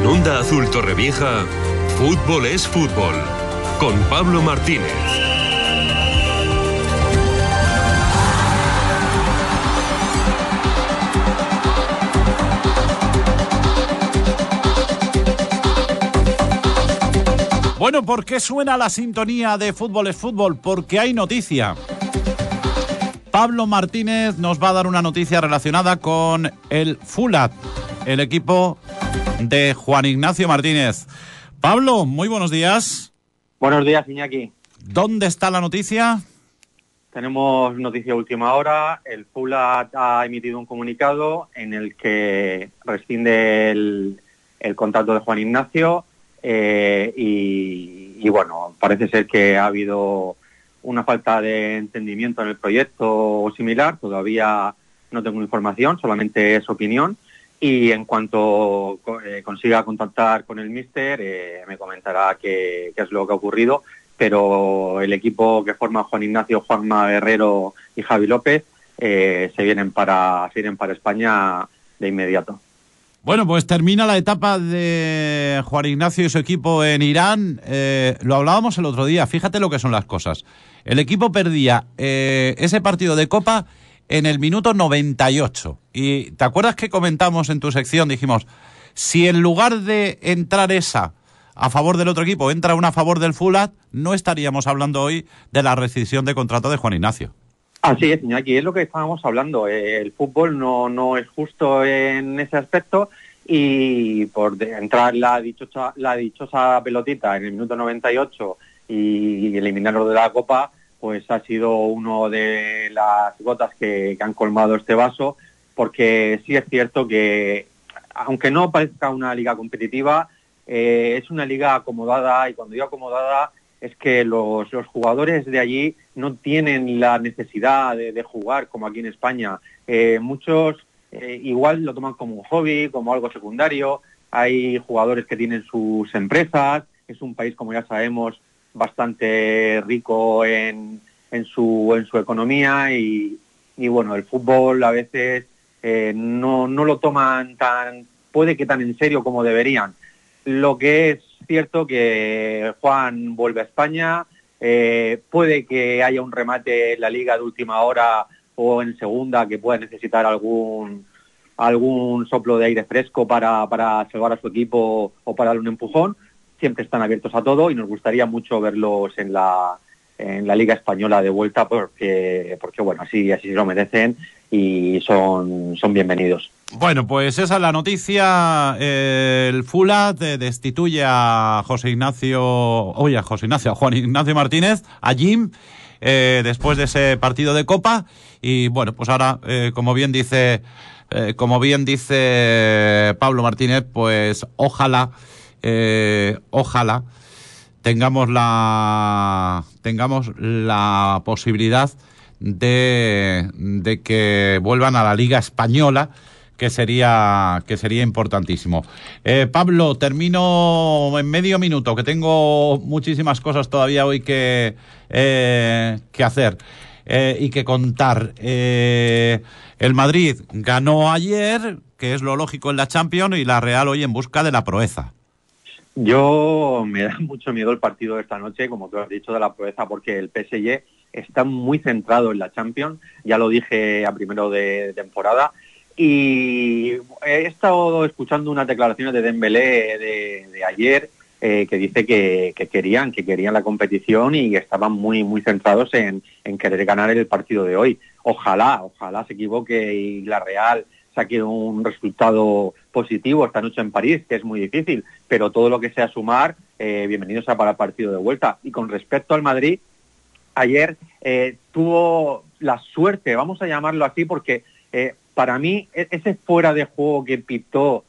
En Onda Azul Torrevieja, fútbol es fútbol. Con Pablo Martínez. Bueno, ¿por qué suena la sintonía de Fútbol es Fútbol? Porque hay noticia. Pablo Martínez nos va a dar una noticia relacionada con el Fulat, el equipo de Juan Ignacio Martínez. Pablo, muy buenos días. Buenos días, Iñaki. ¿Dónde está la noticia? Tenemos noticia última hora. El Fulat ha emitido un comunicado en el que rescinde el, el contrato de Juan Ignacio eh, y, y, bueno, parece ser que ha habido una falta de entendimiento en el proyecto o similar. Todavía no tengo información, solamente es opinión. Y en cuanto eh, consiga contactar con el míster, eh, me comentará qué, es lo que ha ocurrido. Pero el equipo que forma Juan Ignacio, Juanma Guerrero y Javi López eh, se, vienen para, se vienen para España de inmediato. Bueno, pues termina la etapa de Juan Ignacio y su equipo en Irán. Eh, lo hablábamos el otro día, fíjate lo que son las cosas. El equipo perdía eh, ese partido de Copa en el minuto 98. Y ¿te acuerdas que comentamos en tu sección? Dijimos, si en lugar de entrar esa a favor del otro equipo, entra una a favor del Fulat, no estaríamos hablando hoy de la rescisión de contrato de Juan Ignacio. Así es, Iñaki, es lo que estábamos hablando. El fútbol no, no es justo en ese aspecto y por entrar la dichosa, la dichosa pelotita en el minuto 98 y eliminarlo de la Copa, pues ha sido uno de las gotas que, han colmado este vaso, porque sí es cierto que, aunque no parezca una liga competitiva, eh, es una liga acomodada y cuando digo acomodada es que los, los, jugadores de allí no tienen la necesidad de, de jugar como aquí en España. Eh, muchos eh, igual lo toman como un hobby, como algo secundario. Hay jugadores que tienen sus empresas. Es un país, como ya sabemos, bastante rico en, en, su, en su economía y, y bueno, el fútbol a veces eh, no, no lo toman tan, puede que tan en serio como deberían. Lo que es cierto que Juan vuelve a España, eh, puede que haya un remate en la liga de última hora o en segunda que pueda necesitar algún algún soplo de aire fresco para, para salvar a su equipo o para darle un empujón. Siempre están abiertos a todo y nos gustaría mucho verlos en la, en la Liga Española de vuelta porque, porque bueno, así, así se lo merecen y son, son bienvenidos. Bueno, pues esa es la noticia. El Fulat destituye a José Ignacio, oye, a José Ignacio, a Juan Ignacio Martínez, a Jim, eh, después de ese partido de Copa. Y bueno, pues ahora, eh, como bien dice, eh, como bien dice Pablo Martínez, pues ojalá, ojalá tengamos la, tengamos la posibilidad de, de que vuelvan a la Liga Española que sería, que sería importantísimo. Eh, Pablo, termino en medio minuto, que tengo muchísimas cosas todavía hoy que, eh, que hacer eh, y que contar. el Madrid ganó ayer, que es lo lógico en la Champions, y la Real hoy en busca de la proeza. Yo me da mucho miedo el partido de esta noche, como tú has dicho, de la proeza, porque el PSG está muy centrado en la Champions, ya lo dije a primero de temporada, y he estado escuchando unas declaraciones de Dembélé de, ayer eh, que dice que, que, querían que querían la competición y estaban muy muy centrados en, en, querer ganar el partido de hoy. Ojalá, ojalá se equivoque y la Real saque un resultado positivo esta noche en París, que es muy difícil, pero todo lo que sea sumar, eh, bienvenidos a para partido de vuelta. Y con respecto al Madrid, ayer eh, tuvo la suerte, vamos a llamarlo así, porque eh, para mí ese fuera de juego que pitó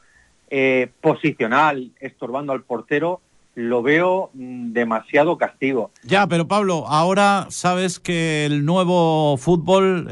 eh, posicional, estorbando al portero, lo veo demasiado castigo. Ya, pero Pablo, ahora sabes que el nuevo fútbol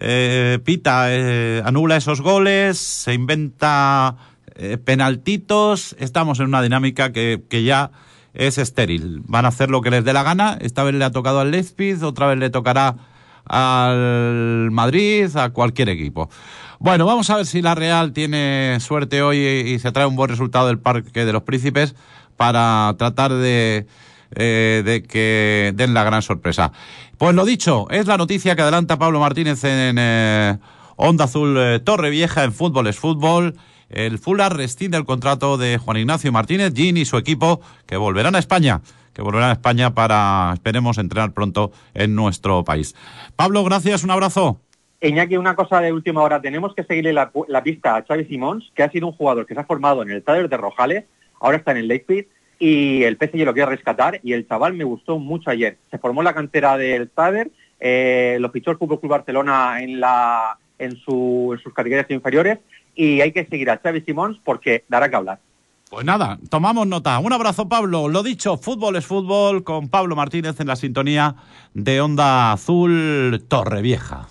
eh, pita, eh, anula esos goles, se inventa eh, penaltitos, estamos en una dinámica que, que, ya es estéril. Van a hacer lo que les dé la gana, esta vez le ha tocado al Leipzig, otra vez le tocará al Madrid, a cualquier equipo. Bueno, vamos a ver si la Real tiene suerte hoy y se trae un buen resultado del Parque de los Príncipes para tratar de, eh, de que den la gran sorpresa. Pues lo dicho, es la noticia que adelanta Pablo Martínez en eh, Onda Azul eh, Torre Vieja en Fútbol es Fútbol. El Fular rescinde el contrato de Juan Ignacio Martínez, Gin y su equipo que volverán a España que volverán a España para, esperemos, entrenar pronto en nuestro país. Pablo, gracias, un abrazo. Iñaki, una cosa de última hora, tenemos que seguirle la, pista a Xavi Simons, que ha sido un jugador que se ha formado en el Taller de Rojales, ahora está en el Pit, y el PSG lo quiere rescatar, y el chaval me gustó mucho ayer. Se formó en la cantera del Tader, eh, lo fichó el Fútbol Club Barcelona en, la, en, su, en sus categorías inferiores, y hay que seguir a Xavi Simons porque dará que hablar. Pues nada, tomamos nota. Un abrazo, Pablo. Lo dicho, fútbol es fútbol con Pablo Martínez en la sintonía de Onda Azul Torrevieja.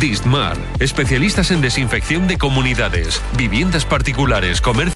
Dismar, especialistas en desinfección de comunidades, viviendas particulares, comercio.